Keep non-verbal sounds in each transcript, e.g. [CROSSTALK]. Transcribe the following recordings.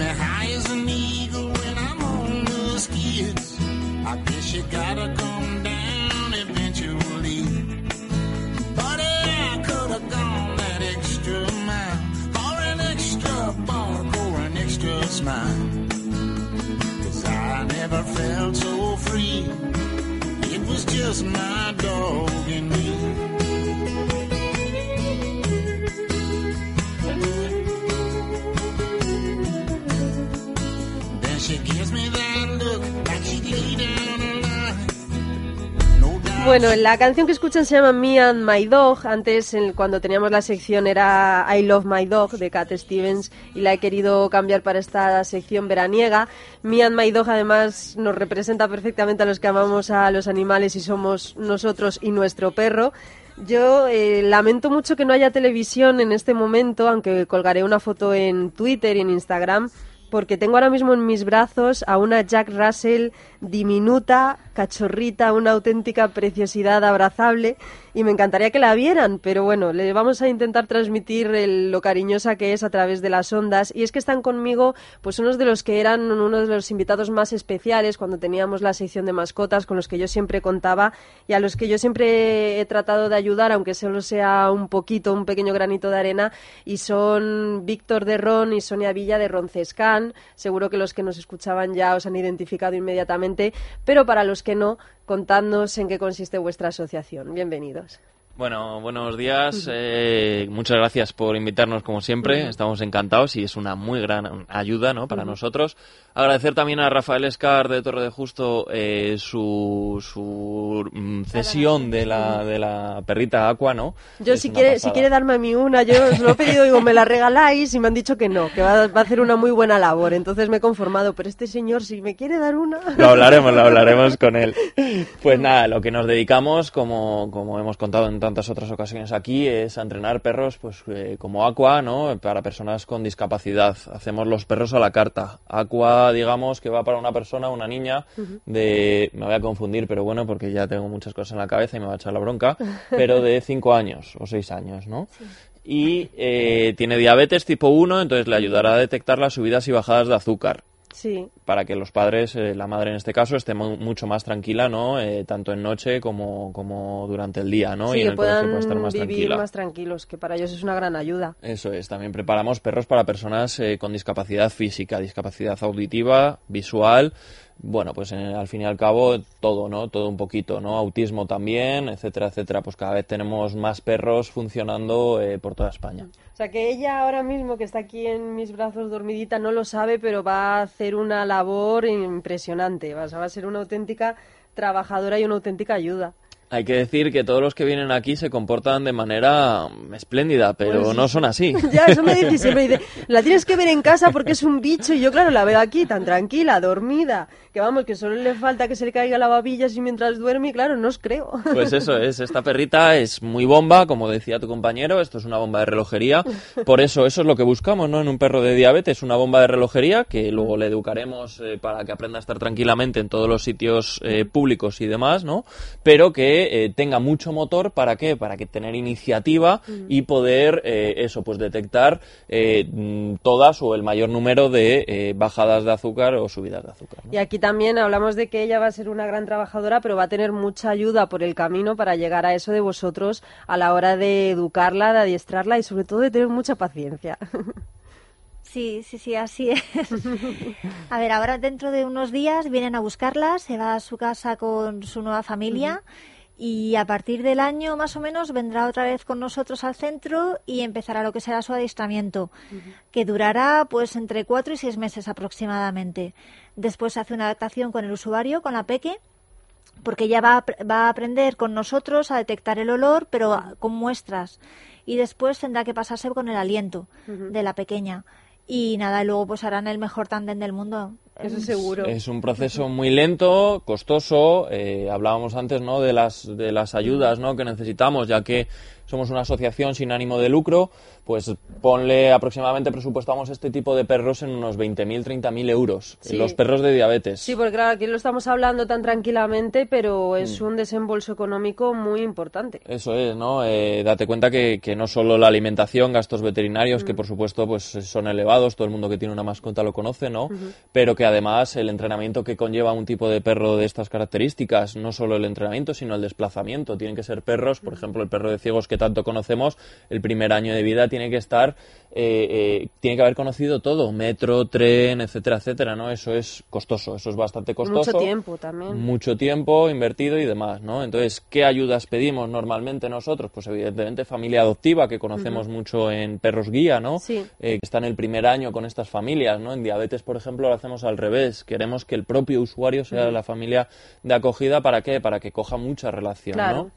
me high as an eagle when I'm on the skids. I guess you gotta come down eventually. But I could have gone that extra mile for an extra bark or an extra smile. Cause I never felt so free. It was just my dog and me. Bueno, la canción que escuchan se llama Me and My Dog. Antes, cuando teníamos la sección, era I Love My Dog de Cat Stevens y la he querido cambiar para esta sección veraniega. Me and My Dog, además, nos representa perfectamente a los que amamos a los animales y somos nosotros y nuestro perro. Yo eh, lamento mucho que no haya televisión en este momento, aunque colgaré una foto en Twitter y en Instagram, porque tengo ahora mismo en mis brazos a una Jack Russell diminuta, cachorrita, una auténtica preciosidad abrazable y me encantaría que la vieran, pero bueno, le vamos a intentar transmitir el- lo cariñosa que es a través de las ondas y es que están conmigo pues unos de los que eran uno de los invitados más especiales cuando teníamos la sección de mascotas con los que yo siempre contaba y a los que yo siempre he tratado de ayudar, aunque solo sea un poquito, un pequeño granito de arena y son Víctor de Ron y Sonia Villa de Roncescan. Seguro que los que nos escuchaban ya os han identificado inmediatamente, pero para los que no, contadnos en qué consiste vuestra asociación. Bienvenidos. Bueno, buenos días. eh, muchas gracias por invitarnos como siempre. Estamos encantados y es una muy gran ayuda ¿no? para nosotros. Agradecer también a Rafael Escar de Torre de Justo eh, su, su mm, cesión de la, de la perrita Aqua, ¿no? Yo, Es si quiere, si quiere darme a mí una, yo os lo he pedido, digo, me la regaláis y me han dicho que no, que va, va a hacer una muy buena labor. Entonces me he conformado, pero este señor, si me quiere dar una. Lo hablaremos, lo hablaremos [LAUGHS] con él. Pues nada, lo que nos dedicamos, como, como hemos contado en tantas otras ocasiones aquí, es a entrenar perros pues eh, como Aqua, ¿no? Para personas con discapacidad. Hacemos los perros a la carta. Aqua, digamos, que va para una persona, una niña de... Me voy a confundir, pero bueno, porque ya tengo muchas cosas en la cabeza y me va a echar la bronca, [LAUGHS] pero de 5 años o 6 años, ¿no? Y eh, tiene diabetes tipo 1, entonces le ayudará a detectar las subidas y bajadas de azúcar Sí, para que los padres, eh, la madre en este caso, esté mu- mucho más tranquila, ¿no? Eh, tanto en noche como, como durante el día, ¿no? sí, y en que el colegio puedan puede estar más vivir tranquila. más tranquilos, que para ellos es una gran ayuda. Eso es, también preparamos perros para personas eh, con discapacidad física, discapacidad auditiva, visual, bueno, pues en- al fin y al cabo todo, ¿no? Todo un poquito, ¿no? Autismo también, etcétera, etcétera. Pues cada vez tenemos más perros funcionando eh, por toda España. O sea que ella ahora mismo que está aquí en mis brazos dormidita no lo sabe, pero va a hacer una labor impresionante. O sea, va a ser una auténtica trabajadora y una auténtica ayuda. Hay que decir que todos los que vienen aquí se comportan de manera mm, espléndida, pero Pues- no son así. [LAUGHS] Ya, eso me dice [LAUGHS] siempre. Dice, la tienes que ver en casa porque es un bicho. Y yo, claro, la veo aquí tan tranquila, dormida. Que vamos, que solo le falta que se le caiga la babilla así mientras duerme. Y claro, no os creo. [LAUGHS] Pues eso es, esta perrita es muy bomba, como decía tu compañero, esto es una bomba de relojería. Por eso, eso es lo que buscamos, ¿no? En un perro de diabetes, una bomba de relojería que luego le educaremos eh, para que aprenda a estar tranquilamente en todos los sitios eh, públicos y demás, ¿no? Pero que eh, tenga mucho motor, ¿para qué? Para que tener iniciativa y poder, eh, eso, pues detectar eh, todas o el mayor número de eh, bajadas de azúcar o subidas de azúcar. ¿no? Y aquí también hablamos de que ella va a ser una gran trabajadora, pero va a tener mucha ayuda por el camino para llegar a eso de vosotros a la hora de educarla, de adiestrarla y sobre todo de tener mucha paciencia. [LAUGHS] Sí, sí, sí, así es. A ver, ahora dentro de unos días vienen a buscarla, se va a su casa con su nueva familia y a partir del año más o menos vendrá otra vez con nosotros al centro y empezará lo que será su adiestramiento, que durará pues entre cuatro y seis meses aproximadamente. Después se hace una adaptación con el usuario, con la peque, porque ella va va a aprender con nosotros a detectar el olor, pero con muestras. Y después tendrá que pasarse con el aliento de la pequeña. Y nada, y luego pues harán el mejor tándem del mundo. Eso seguro. Es un proceso muy lento, costoso. eh, hablábamos antes, ¿no? De las de las ayudas, ¿no? Que necesitamos, ya que somos una asociación sin ánimo de lucro, pues ponle aproximadamente presupuestamos este tipo de perros en unos 20.000, 30.000 euros. Sí. Los perros de diabetes. Sí, porque claro, aquí lo estamos hablando tan tranquilamente, pero Mm. es un desembolso económico muy importante. Eso es, ¿no? Eh, date cuenta que, que no solo la alimentación, gastos veterinarios, que por supuesto pues son elevados, todo el mundo que tiene una mascota lo conoce, ¿no? Pero que además el entrenamiento que conlleva un tipo de perro de estas características, no solo el entrenamiento, sino el desplazamiento. Tienen que ser perros, por ejemplo, el perro de ciegos que tanto conocemos, el primer año de vida tiene que estar, eh, eh, tiene que haber conocido todo, metro, tren, etcétera, etcétera, ¿no? Eso es costoso, eso es bastante costoso. Mucho tiempo también. Mucho tiempo invertido y demás, ¿no? Entonces, ¿qué ayudas pedimos normalmente nosotros? Pues evidentemente familia adoptiva, que conocemos mucho en perros guía, ¿no? Sí. Eh, que está en el primer año con estas familias, ¿no? En diabetes, por ejemplo, lo hacemos al revés. Queremos que el propio usuario sea la familia de acogida, ¿para qué? Para que coja mucha relación, Claro. ¿no?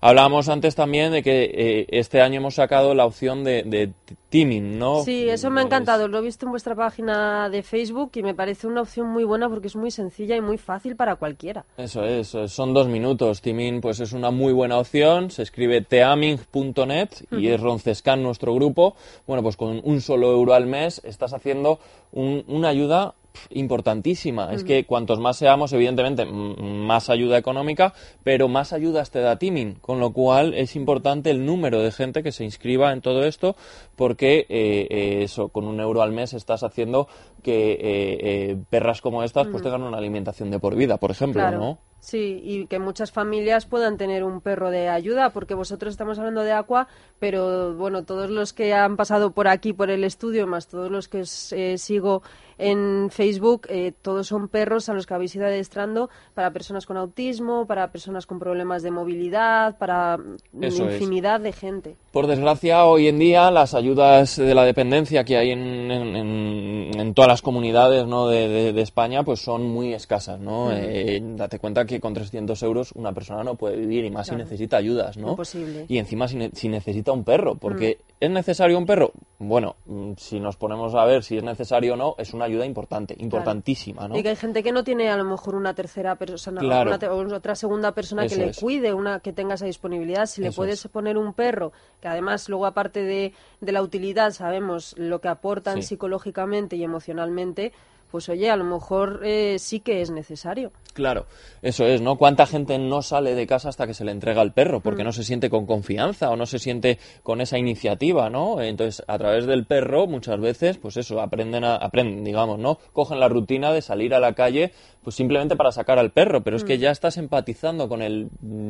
Hablábamos antes también de que eh, este año hemos sacado la opción de, de teaming, ¿no? Sí, eso me ha encantado. Lo he visto en vuestra página de Facebook y me parece una opción muy buena porque es muy sencilla y muy fácil para cualquiera. Eso es, eh, son dos minutos. Teaming pues es una muy buena opción. Se escribe teaming.net y es Roncescan nuestro grupo. Bueno, pues con un solo euro al mes estás haciendo un- una ayuda importantísima. Es que cuantos más seamos, evidentemente, más ayuda económica, pero más ayudas te da Teaming. Con lo cual es importante el número de gente que se inscriba en todo esto porque eh, eh, eso, con un euro al mes estás haciendo que eh, eh, perras como estas pues tengan una alimentación de por vida, por ejemplo, Claro. ¿no? Sí, y que muchas familias puedan tener un perro de ayuda, porque vosotros estamos hablando de Aqua, pero bueno, todos los que han pasado por aquí, por el estudio, más todos los que eh, sigo en Facebook, eh, todos son perros a los que habéis ido adestrando para personas con autismo, para personas con problemas de movilidad, para mm, Eso es. infinidad de gente. Por desgracia, hoy en día las ayudas de la dependencia que hay en, en- todas las comunidades ¿no? de, de- de España pues son muy escasas. ¿no? Eh, date cuenta que con 300 euros una persona no puede vivir y más Claro. si necesita ayudas. ¿no? Imposible. Y encima si, ne- si necesita un perro, porque ¿es necesario un perro? Bueno, mm, si nos ponemos a ver si es necesario o no, es una ayuda importante, importantísima. ¿no? Y que hay gente que no tiene a lo mejor una tercera persona Claro. una te- otra segunda persona Eso que le es. cuide, una que tenga esa disponibilidad. Si le puedes es. poner un perro, que además luego aparte de, de la utilidad sabemos lo que aportan Sí. psicológicamente y emocionalmente, pues oye, a lo mejor eh, sí que es necesario. Claro, eso es, ¿no? ¿Cuánta gente no sale de casa hasta que se le entrega el perro? Mm. Porque no se siente con confianza o no se siente con esa iniciativa, ¿no? Entonces, a través del perro, muchas veces, pues eso, aprenden, a, aprenden, digamos, ¿no? Cogen la rutina de salir a la calle, pues simplemente para sacar al perro, pero es Mm. que ya estás empatizando con el,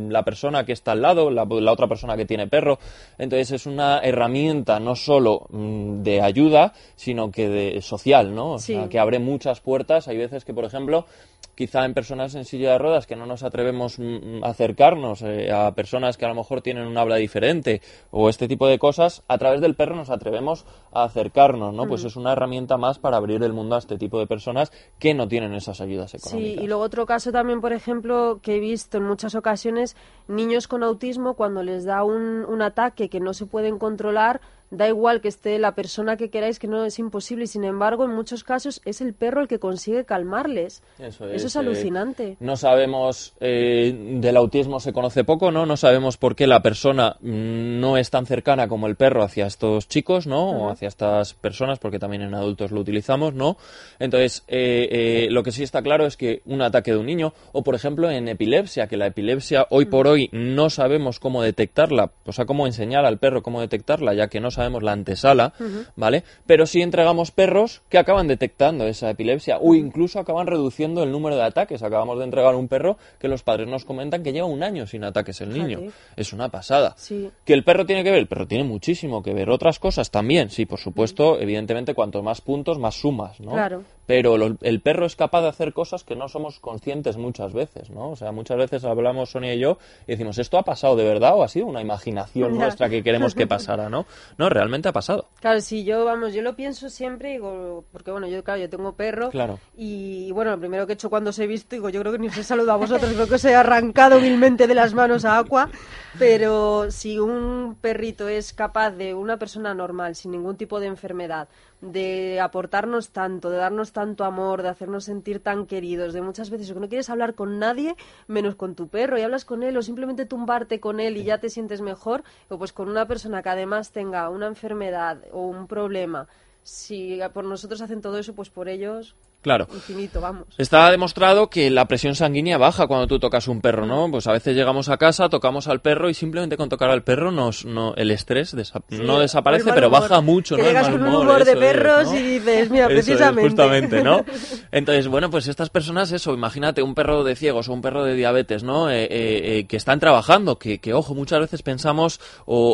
la persona que está al lado, la, la otra persona que tiene perro. Entonces, es una herramienta no solo mm, de ayuda, sino que de social, ¿no? O Sí. sea, que abre muchas puertas. Hay veces que, por ejemplo, quizá en personas en silla de ruedas que no nos atrevemos mm, a acercarnos eh, a personas que a lo mejor tienen un habla diferente o este tipo de cosas, a través del perro nos atrevemos a acercarnos, ¿no? Pues es una herramienta más para abrir el mundo a este tipo de personas que no tienen esas ayudas Sí, económicas. y luego otro caso también, por ejemplo, que he visto en muchas ocasiones, niños con autismo cuando les da un, un ataque que no se pueden controlar, da igual que esté la persona que queráis, que no es imposible, y sin embargo, en muchos casos es el perro el que consigue calmarles. Eso es, es, eh, alucinante. No sabemos, eh, del autismo se conoce poco, ¿no? No sabemos por qué la persona mm, no es tan cercana como el perro hacia estos chicos, ¿no? O hacia estas personas, porque también en adultos lo utilizamos, ¿no? Entonces, eh, eh, lo que sí está claro es que un ataque de un niño, o por ejemplo en epilepsia, que la epilepsia hoy por hoy no sabemos cómo detectarla, o sea, cómo enseñar al perro cómo detectarla, ya que no sabemos la antesala, ¿vale? Pero sí entregamos perros que acaban detectando esa epilepsia o incluso acaban reduciendo el número de ataques. Acabamos de entregar un perro que los padres nos comentan que lleva un año sin ataques el niño. Es una pasada. Sí. ¿Que el perro tiene que ver? El perro tiene muchísimo que ver. Otras cosas también, sí, por supuesto, evidentemente, cuanto más puntos, más sumas, ¿no? Claro. Pero lo- el perro es capaz de hacer cosas que no somos conscientes muchas veces, ¿no? O sea, muchas veces hablamos Sonia y yo y decimos, ¿esto ha pasado de verdad o ha sido una imaginación [LAUGHS] nuestra que queremos que pasara, ¿no? No, realmente ha pasado. Claro, sí, yo, vamos, yo lo pienso siempre, digo, porque bueno, yo, claro, yo tengo perro. Claro. Y bueno, lo primero que he hecho cuando os he visto, digo, yo creo que ni os he saludado a vosotros, creo que os he arrancado humilmente de las manos a Aqua. Pero si un perrito es capaz de una persona normal, sin ningún tipo de enfermedad, de aportarnos tanto, de darnos tanto amor, de hacernos sentir tan queridos, de muchas veces que no quieres hablar con nadie menos con tu perro y hablas con él o simplemente tumbarte con él y ya te sientes mejor, o pues con una persona que además tenga una enfermedad o un problema, si por nosotros hacen todo eso, pues por ellos Claro. infinito, vamos. Está demostrado que la presión sanguínea baja cuando tú tocas un perro, ¿no? Pues a veces llegamos a casa, tocamos al perro y simplemente con tocar al perro nos, no, el estrés desa- no desaparece, el pero humor. baja mucho, Que ¿no? El llegas mal con un humor de es, perros ¿no? y dices, mira, Eso es, precisamente. justamente, ¿no? [LAUGHS] Entonces, bueno, pues estas personas, eso, imagínate un perro de ciegos o un perro de diabetes, ¿no? Eh, eh, eh, que están trabajando, que, que, ojo, muchas veces pensamos, o,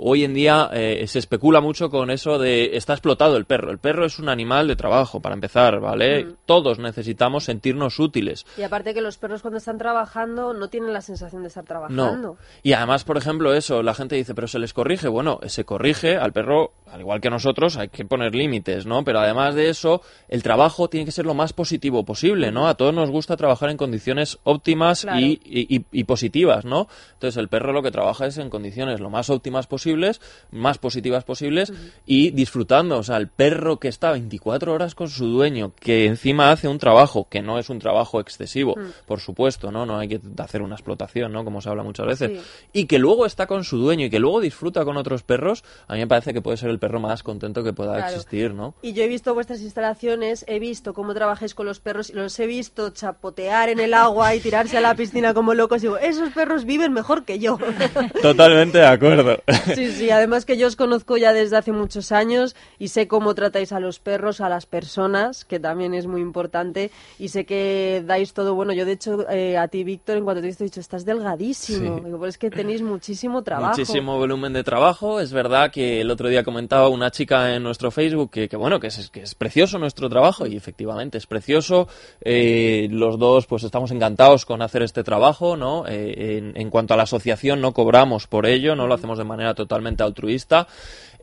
o hoy en día eh, se especula mucho con eso de está explotado el perro. El perro es un animal de trabajo, para empezar, ¿vale? Todos necesitamos sentirnos útiles. Y aparte que los perros cuando están trabajando no tienen la sensación de estar trabajando. No. Y además, por ejemplo, eso, la gente dice, pero se les corrige. Bueno, se corrige al perro, al igual que nosotros, hay que poner límites, ¿no? Pero además de eso, el trabajo tiene que ser lo más positivo posible, ¿no? A todos nos gusta trabajar en condiciones óptimas Claro. y, y- y- y positivas, ¿no? Entonces, el perro lo que trabaja es en condiciones lo más óptimas posibles, más positivas posibles y disfrutando. O sea, el perro que está 24 horas con su dueño, que encima hace un trabajo que no es un trabajo excesivo, por supuesto, ¿no? No hay que hacer una explotación, ¿no? Como se habla muchas veces. Sí. Y que luego está con su dueño y que luego disfruta con otros perros, a mí me parece que puede ser el perro más contento que pueda Claro. existir, ¿no? Y yo he visto vuestras instalaciones, he visto cómo trabajáis con los perros y los he visto chapotear en el agua y tirarse a la piscina como locos. Y digo, esos perros viven mejor que yo. [LAUGHS] Totalmente de acuerdo. Sí, sí, además que yo os conozco ya desde hace muchos años y sé cómo tratáis a los perros, a las personas, que también es muy importante, y sé que dais todo bueno. Yo, de hecho, eh, a ti, Víctor, en cuanto te he visto, he dicho, estás delgadísimo. Sí. Digo, pues es que tenéis muchísimo trabajo. Muchísimo volumen de trabajo. Es verdad que el otro día comentaba una chica en nuestro Facebook que, que, bueno, que es, que es precioso nuestro trabajo y efectivamente es precioso. Eh, los dos pues estamos encantados con hacer este trabajo, ¿no? Eh, en, en cuanto a la asociación no cobramos por ello, no lo hacemos de manera totalmente altruista.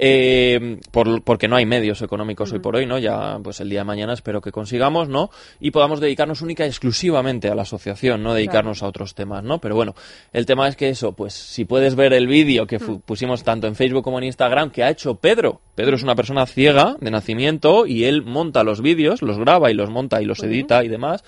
Eh, por- porque no hay medios económicos hoy por hoy, ¿no? Ya, pues el día de mañana espero que consigamos, ¿no? Y podamos dedicarnos única y exclusivamente a la asociación, no dedicarnos a otros temas, ¿no? Pero bueno, el tema es que eso, pues si puedes ver el vídeo que fu- pusimos tanto en Facebook como en Instagram que ha hecho Pedro. Pedro es una persona ciega de nacimiento y él monta los vídeos, los graba y los monta y los edita y demás.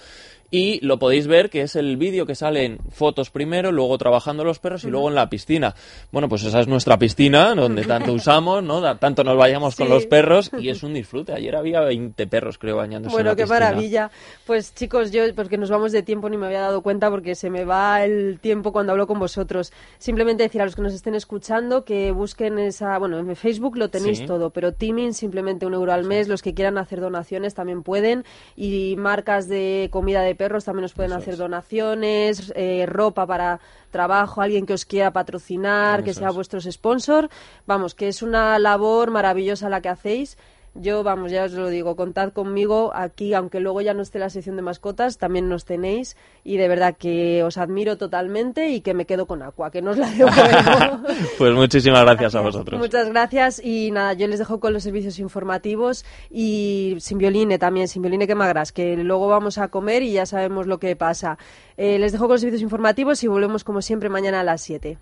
Y lo podéis ver que es el vídeo que sale en fotos primero, luego trabajando los perros y luego en la piscina. Bueno, pues esa es nuestra piscina, donde tanto usamos, ¿no? Da- Tanto nos vayamos con los perros y es un disfrute. Ayer había 20 perros, creo, bañándose en Bueno, la qué piscina. maravilla. Pues chicos, yo, porque nos vamos de tiempo, ni me había dado cuenta porque se me va el tiempo cuando hablo con vosotros. Simplemente decir a los que nos estén escuchando que busquen esa, bueno, en Facebook lo tenéis Sí. todo, pero Teaming simplemente un euro al mes. Los que quieran hacer donaciones también pueden. Y marcas de comida de perros también nos pueden Eso hacer es. donaciones, eh, ropa para trabajo, alguien que os quiera patrocinar, que sea es. vuestros sponsor. Vamos, que es una labor maravillosa la que hacéis. Yo, vamos, ya os lo digo, contad conmigo aquí, aunque luego ya no esté la sección de mascotas, también nos tenéis y de verdad que os admiro totalmente y que me quedo con Aqua, que no os la devuelvo. [LAUGHS] Pues muchísimas gracias, a vosotros. Muchas gracias y nada, yo les dejo con los servicios informativos y sin violine también, sin violine que magras, que luego vamos a comer y ya sabemos lo que pasa. Eh, les dejo con los servicios informativos y volvemos como siempre mañana a las 7.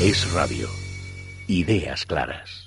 Es radio. Ideas claras.